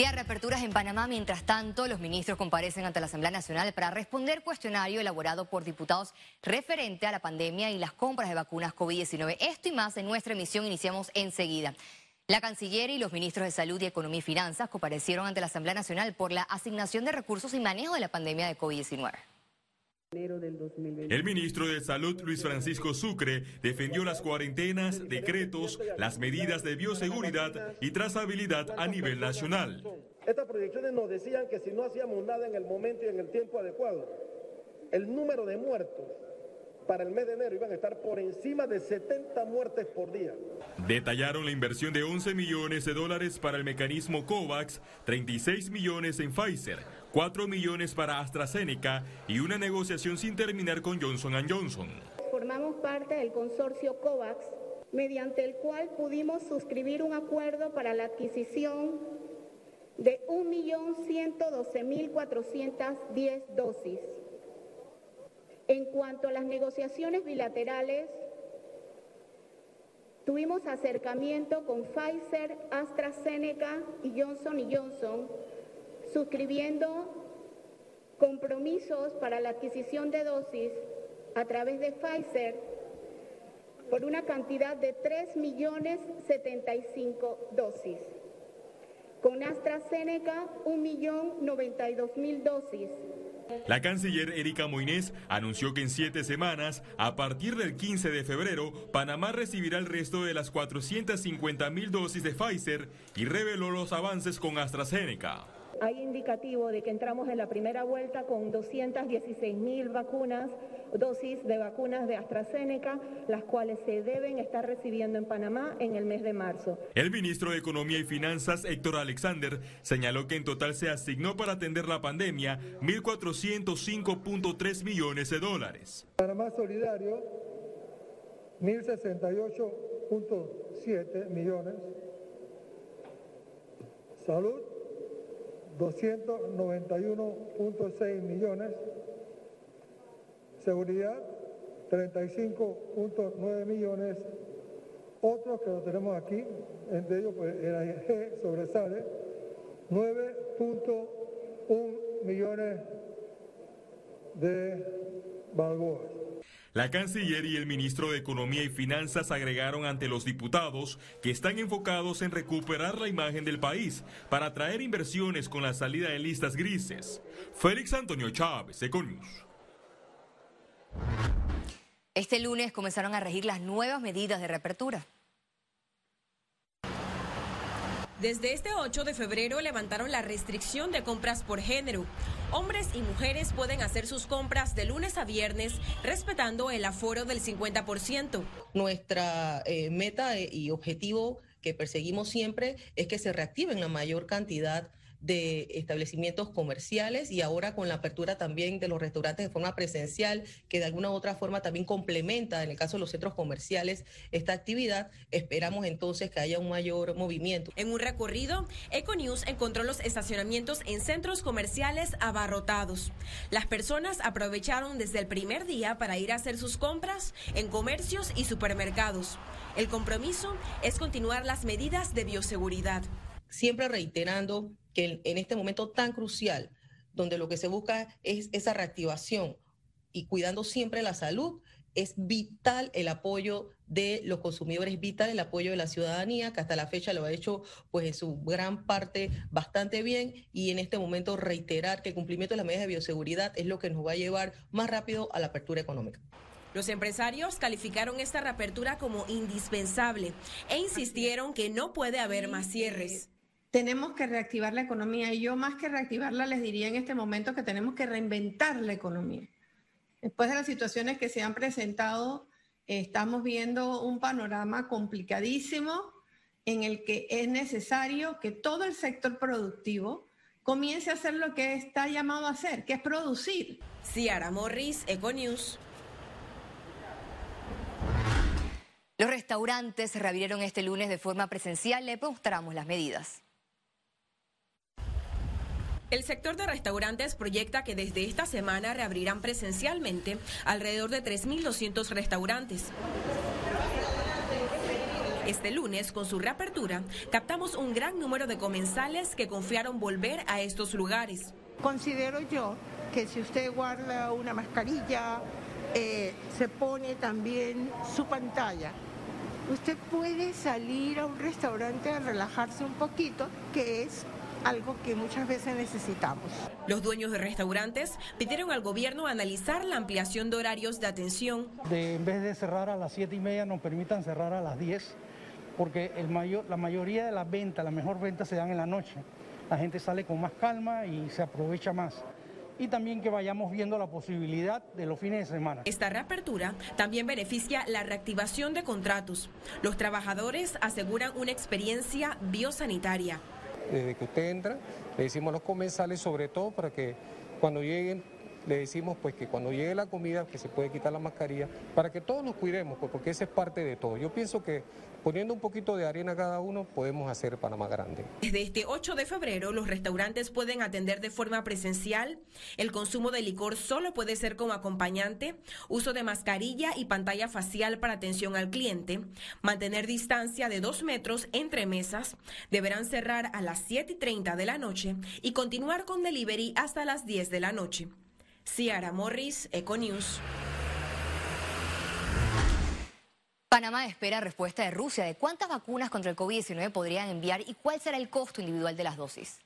Día de reaperturas en Panamá. Mientras tanto, los ministros comparecen ante la Asamblea Nacional para responder cuestionario elaborado por diputados referente a la pandemia y las compras de vacunas COVID-19. Esto y más en nuestra emisión iniciamos enseguida. La canciller y los ministros de Salud y Economía y Finanzas comparecieron ante la Asamblea Nacional por la asignación de recursos y manejo de la pandemia de COVID-19. El ministro de Salud, Luis Francisco Sucre, defendió las cuarentenas, decretos, las medidas de bioseguridad y trazabilidad a nivel nacional. Estas proyecciones nos decían que si no hacíamos nada en el momento y en el tiempo adecuado, el número de muertos para el mes de enero iban a estar por encima de 70 muertes por día. Detallaron la inversión de 11 millones de dólares para el mecanismo COVAX, 36 millones en Pfizer, 4 millones para AstraZeneca y una negociación sin terminar con Johnson Johnson. Formamos parte del consorcio COVAX, mediante el cual pudimos suscribir un acuerdo para la adquisición de 1.112.410 dosis en cuanto a las negociaciones bilaterales, tuvimos acercamiento con Pfizer, AstraZeneca y Johnson Johnson, suscribiendo compromisos para la adquisición de dosis a través de Pfizer por una cantidad de 3 millones 75 dosis. Con AstraZeneca, 1.092.000 dosis la canciller Erika Moines anunció que en siete semanas, a partir del 15 de febrero, Panamá recibirá el resto de las 450 mil dosis de Pfizer y reveló los avances con AstraZeneca hay indicativo de que entramos en la primera vuelta con 216 mil vacunas, dosis de vacunas de AstraZeneca, las cuales se deben estar recibiendo en Panamá en el mes de marzo. El ministro de Economía y Finanzas, Héctor Alexander, señaló que en total se asignó para atender la pandemia 1.405.3 millones de dólares. Panamá Solidario, 1.068.7 millones. Salud, 291.6 millones, seguridad 35.9 millones, otros que lo tenemos aquí, entre ellos pues, el AIG sobresale 9.1 millones de balboas. La canciller y el ministro de Economía y Finanzas agregaron ante los diputados que están enfocados en recuperar la imagen del país para atraer inversiones con la salida de listas grises. Félix Antonio Chávez, Econius. Este lunes comenzaron a regir las nuevas medidas de reapertura. Desde este 8 de febrero levantaron la restricción de compras por género. Hombres y mujeres pueden hacer sus compras de lunes a viernes respetando el aforo del 50%. Nuestra eh, meta y objetivo que perseguimos siempre es que se reactiven la mayor cantidad de establecimientos comerciales y ahora con la apertura también de los restaurantes de forma presencial, que de alguna u otra forma también complementa, en el caso de los centros comerciales, esta actividad, esperamos entonces que haya un mayor movimiento. En un recorrido, Econews encontró los estacionamientos en centros comerciales abarrotados. Las personas aprovecharon desde el primer día para ir a hacer sus compras en comercios y supermercados. El compromiso es continuar las medidas de bioseguridad. Siempre reiterando que en este momento tan crucial, donde lo que se busca es esa reactivación y cuidando siempre la salud, es vital el apoyo de los consumidores, vital el apoyo de la ciudadanía, que hasta la fecha lo ha hecho pues en su gran parte bastante bien y en este momento reiterar que el cumplimiento de las medidas de bioseguridad es lo que nos va a llevar más rápido a la apertura económica. Los empresarios calificaron esta reapertura como indispensable e insistieron que no puede haber más cierres tenemos que reactivar la economía y yo más que reactivarla les diría en este momento que tenemos que reinventar la economía. Después de las situaciones que se han presentado, estamos viendo un panorama complicadísimo en el que es necesario que todo el sector productivo comience a hacer lo que está llamado a hacer, que es producir. Ciara Morris, Econews. Los restaurantes se reabrieron este lunes de forma presencial. Le mostramos las medidas. El sector de restaurantes proyecta que desde esta semana reabrirán presencialmente alrededor de 3.200 restaurantes. Este lunes, con su reapertura, captamos un gran número de comensales que confiaron volver a estos lugares. Considero yo que si usted guarda una mascarilla, eh, se pone también su pantalla. Usted puede salir a un restaurante a relajarse un poquito, que es algo que muchas veces necesitamos. Los dueños de restaurantes pidieron al gobierno analizar la ampliación de horarios de atención. De, en vez de cerrar a las siete y media, nos permitan cerrar a las 10, porque el mayor, la mayoría de las ventas, la mejor venta se dan en la noche. La gente sale con más calma y se aprovecha más y también que vayamos viendo la posibilidad de los fines de semana. Esta reapertura también beneficia la reactivación de contratos. Los trabajadores aseguran una experiencia biosanitaria desde que usted entra, le decimos a los comensales sobre todo para que cuando lleguen le decimos pues que cuando llegue la comida que se puede quitar la mascarilla para que todos nos cuidemos pues, porque esa es parte de todo. Yo pienso que poniendo un poquito de arena cada uno podemos hacer Panamá grande. Desde este 8 de febrero los restaurantes pueden atender de forma presencial. El consumo de licor solo puede ser como acompañante, uso de mascarilla y pantalla facial para atención al cliente, mantener distancia de dos metros entre mesas, deberán cerrar a las 7 y 30 de la noche y continuar con delivery hasta las 10 de la noche. Ciara Morris, Econews. Panamá espera respuesta de Rusia de cuántas vacunas contra el COVID-19 podrían enviar y cuál será el costo individual de las dosis.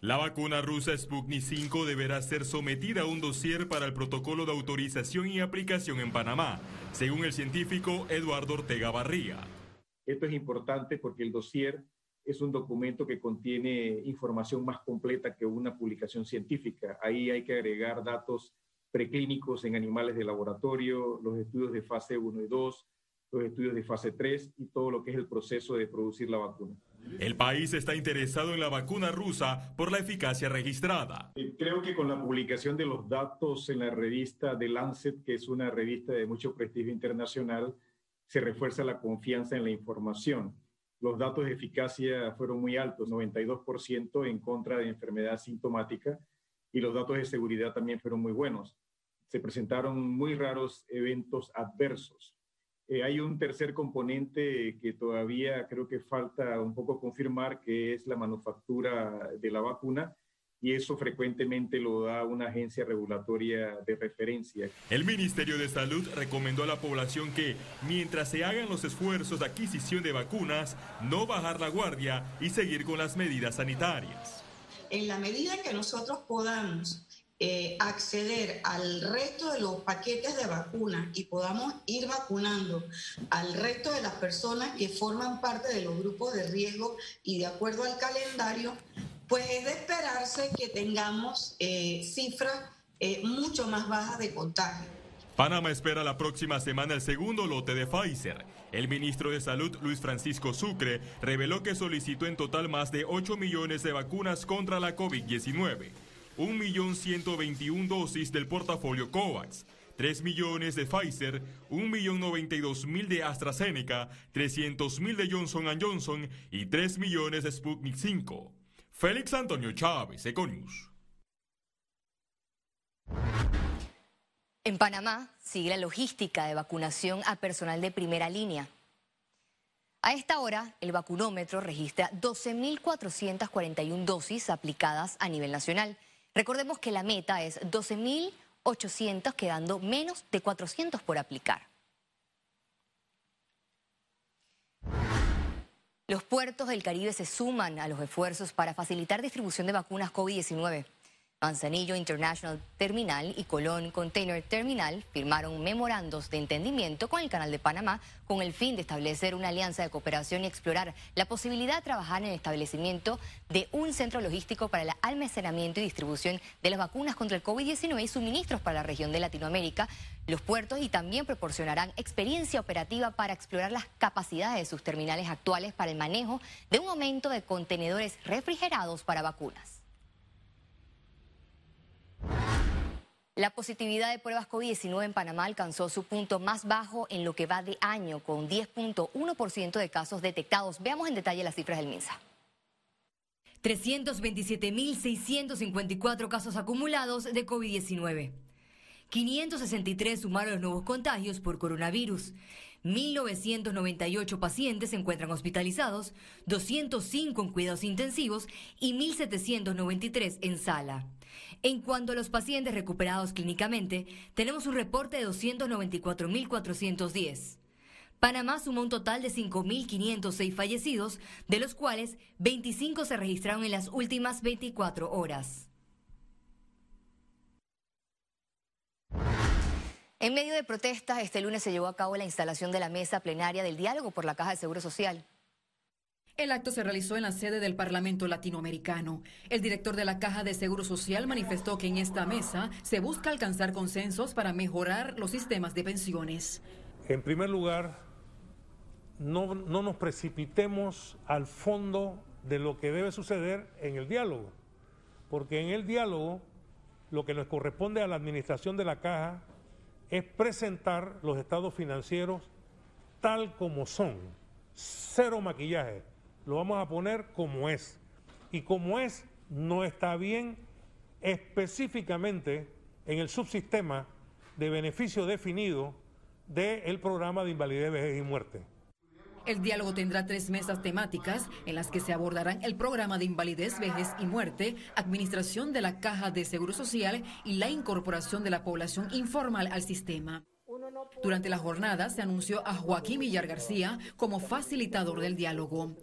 La vacuna rusa Sputnik 5 deberá ser sometida a un dossier para el protocolo de autorización y aplicación en Panamá, según el científico Eduardo Ortega Barría. Esto es importante porque el dossier es un documento que contiene información más completa que una publicación científica. Ahí hay que agregar datos preclínicos en animales de laboratorio, los estudios de fase 1 y 2, los estudios de fase 3 y todo lo que es el proceso de producir la vacuna. El país está interesado en la vacuna rusa por la eficacia registrada. Eh, creo que con la publicación de los datos en la revista The Lancet, que es una revista de mucho prestigio internacional, se refuerza la confianza en la información los datos de eficacia fueron muy altos, 92% en contra de enfermedad sintomática, y los datos de seguridad también fueron muy buenos. Se presentaron muy raros eventos adversos. Eh, hay un tercer componente que todavía creo que falta un poco confirmar, que es la manufactura de la vacuna y eso frecuentemente lo da una agencia regulatoria de referencia. El Ministerio de Salud recomendó a la población que, mientras se hagan los esfuerzos de adquisición de vacunas, no bajar la guardia y seguir con las medidas sanitarias. En la medida que nosotros podamos eh, acceder al resto de los paquetes de vacunas y podamos ir vacunando al resto de las personas que forman parte de los grupos de riesgo y de acuerdo al calendario, pues es de esperarse que tengamos eh, cifras eh, mucho más bajas de contagio. Panamá espera la próxima semana el segundo lote de Pfizer. El ministro de Salud, Luis Francisco Sucre, reveló que solicitó en total más de 8 millones de vacunas contra la COVID-19, 1.121 dosis del portafolio COVAX, 3 millones de Pfizer, 1.092.000 de AstraZeneca, 300.000 de Johnson Johnson y 3 millones de Sputnik 5. Félix Antonio Chávez, Econius. En Panamá sigue la logística de vacunación a personal de primera línea. A esta hora, el vacunómetro registra 12.441 dosis aplicadas a nivel nacional. Recordemos que la meta es 12.800, quedando menos de 400 por aplicar. Los puertos del Caribe se suman a los esfuerzos para facilitar distribución de vacunas COVID-19. Manzanillo International Terminal y Colón Container Terminal firmaron memorandos de entendimiento con el Canal de Panamá con el fin de establecer una alianza de cooperación y explorar la posibilidad de trabajar en el establecimiento de un centro logístico para el almacenamiento y distribución de las vacunas contra el COVID-19 y suministros para la región de Latinoamérica, los puertos y también proporcionarán experiencia operativa para explorar las capacidades de sus terminales actuales para el manejo de un aumento de contenedores refrigerados para vacunas. La positividad de pruebas COVID-19 en Panamá alcanzó su punto más bajo en lo que va de año, con 10.1% de casos detectados. Veamos en detalle las cifras del MINSA. 327.654 casos acumulados de COVID-19. 563 sumaron los nuevos contagios por coronavirus. 1.998 pacientes se encuentran hospitalizados, 205 en cuidados intensivos y 1.793 en sala. En cuanto a los pacientes recuperados clínicamente, tenemos un reporte de 294.410. Panamá sumó un total de 5.506 fallecidos, de los cuales 25 se registraron en las últimas 24 horas. En medio de protestas, este lunes se llevó a cabo la instalación de la mesa plenaria del diálogo por la Caja de Seguro Social. El acto se realizó en la sede del Parlamento Latinoamericano. El director de la Caja de Seguro Social manifestó que en esta mesa se busca alcanzar consensos para mejorar los sistemas de pensiones. En primer lugar, no, no nos precipitemos al fondo de lo que debe suceder en el diálogo, porque en el diálogo lo que nos corresponde a la administración de la caja es presentar los estados financieros tal como son, cero maquillaje, lo vamos a poner como es. Y como es, no está bien específicamente en el subsistema de beneficio definido del programa de invalidez, vejez y muerte. El diálogo tendrá tres mesas temáticas en las que se abordarán el programa de invalidez, vejez y muerte, administración de la caja de seguro social y la incorporación de la población informal al sistema. Durante la jornada se anunció a Joaquín Villar García como facilitador del diálogo.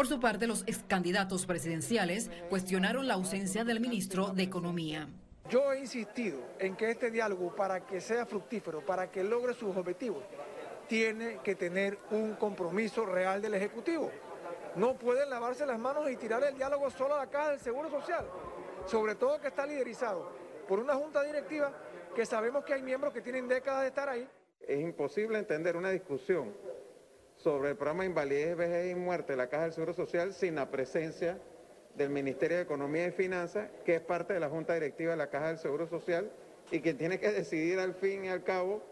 Por su parte, los ex candidatos presidenciales cuestionaron la ausencia del ministro de Economía. Yo he insistido en que este diálogo, para que sea fructífero, para que logre sus objetivos, tiene que tener un compromiso real del Ejecutivo. No pueden lavarse las manos y tirar el diálogo solo a la Caja del Seguro Social, sobre todo que está liderizado por una junta directiva que sabemos que hay miembros que tienen décadas de estar ahí. Es imposible entender una discusión sobre el programa de invalidez, vejez y muerte de la Caja del Seguro Social sin la presencia del Ministerio de Economía y Finanzas, que es parte de la Junta Directiva de la Caja del Seguro Social y quien tiene que decidir al fin y al cabo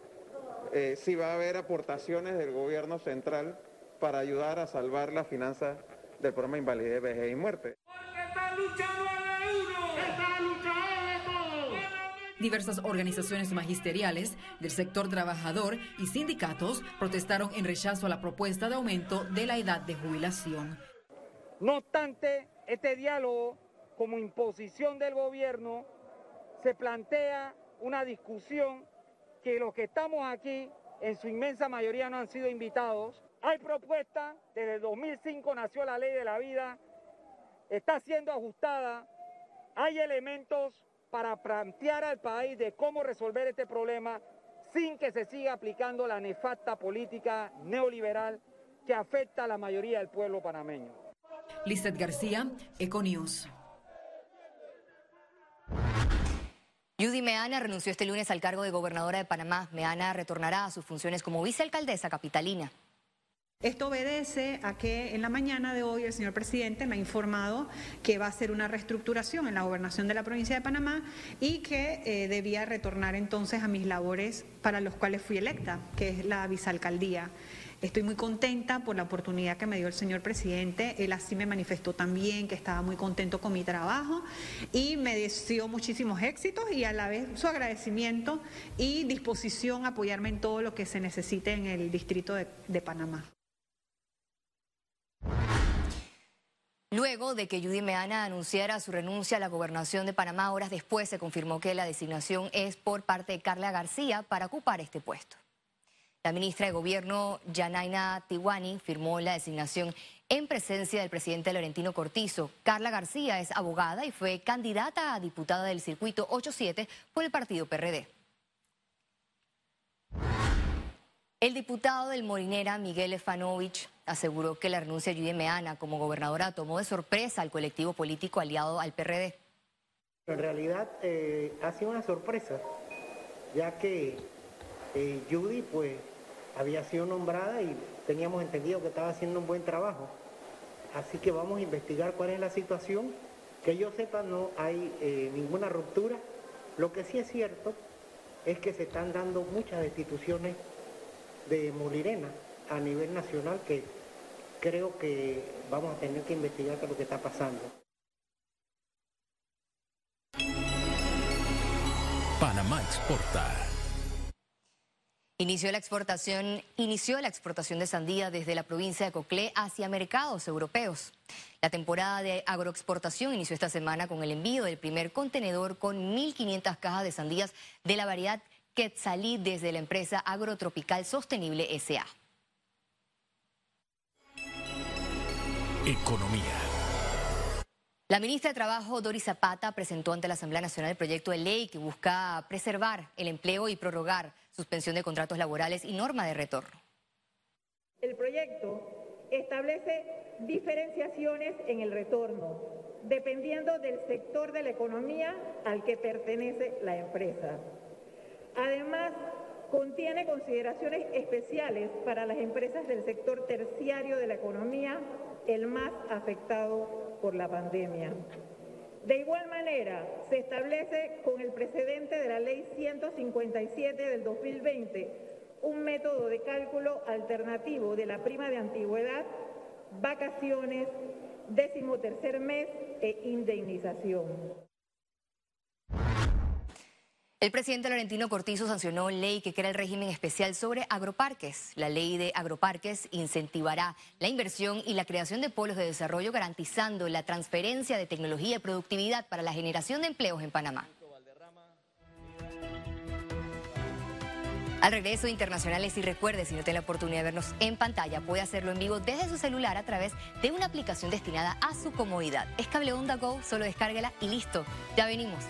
eh, si va a haber aportaciones del gobierno central para ayudar a salvar las finanzas del programa Invalidez, Vejez y Muerte. Diversas organizaciones magisteriales del sector trabajador y sindicatos protestaron en rechazo a la propuesta de aumento de la edad de jubilación. No obstante, este diálogo como imposición del gobierno se plantea una discusión que los que estamos aquí, en su inmensa mayoría no han sido invitados. Hay propuestas, desde el 2005 nació la ley de la vida, está siendo ajustada, hay elementos para plantear al país de cómo resolver este problema sin que se siga aplicando la nefasta política neoliberal que afecta a la mayoría del pueblo panameño. Lizeth García, Econews. Judy Meana renunció este lunes al cargo de gobernadora de Panamá. Meana retornará a sus funciones como vicealcaldesa capitalina. Esto obedece a que en la mañana de hoy el señor presidente me ha informado que va a hacer una reestructuración en la gobernación de la provincia de Panamá y que eh, debía retornar entonces a mis labores para los cuales fui electa, que es la vicealcaldía. Estoy muy contenta por la oportunidad que me dio el señor presidente. Él así me manifestó también que estaba muy contento con mi trabajo y me deseó muchísimos éxitos y a la vez su agradecimiento y disposición a apoyarme en todo lo que se necesite en el distrito de, de Panamá. Luego de que Judy Meana anunciara su renuncia a la gobernación de Panamá, horas después se confirmó que la designación es por parte de Carla García para ocupar este puesto. La ministra de Gobierno, Yanaina Tiwani, firmó la designación en presencia del presidente Laurentino Cortizo. Carla García es abogada y fue candidata a diputada del circuito 87 por el partido PRD. El diputado del Morinera, Miguel Efanovich, aseguró que la renuncia de Judy Meana como gobernadora tomó de sorpresa al colectivo político aliado al PRD. En realidad eh, ha sido una sorpresa, ya que eh, Judy pues había sido nombrada y teníamos entendido que estaba haciendo un buen trabajo. Así que vamos a investigar cuál es la situación. Que yo sepa no hay eh, ninguna ruptura. Lo que sí es cierto es que se están dando muchas destituciones de Molirena a nivel nacional que creo que vamos a tener que investigar qué es lo que está pasando. Panamá exporta. Inició la exportación, inició la exportación de sandía desde la provincia de Coclé hacia mercados europeos. La temporada de agroexportación inició esta semana con el envío del primer contenedor con 1.500 cajas de sandías de la variedad Quetzalí desde la empresa Agrotropical Sostenible SA. Economía. La ministra de Trabajo, Doris Zapata, presentó ante la Asamblea Nacional el proyecto de ley que busca preservar el empleo y prorrogar suspensión de contratos laborales y norma de retorno. El proyecto establece diferenciaciones en el retorno, dependiendo del sector de la economía al que pertenece la empresa. Además, contiene consideraciones especiales para las empresas del sector terciario de la economía, el más afectado por la pandemia. De igual manera, se establece con el precedente de la Ley 157 del 2020 un método de cálculo alternativo de la prima de antigüedad, vacaciones, décimo tercer mes e indemnización. El presidente Laurentino Cortizo sancionó ley que crea el régimen especial sobre agroparques. La ley de agroparques incentivará la inversión y la creación de polos de desarrollo garantizando la transferencia de tecnología y productividad para la generación de empleos en Panamá. Al regreso internacionales y recuerde, si no tiene la oportunidad de vernos en pantalla, puede hacerlo en vivo desde su celular a través de una aplicación destinada a su comodidad. Es Cable Onda Go, solo descárguela y listo. Ya venimos.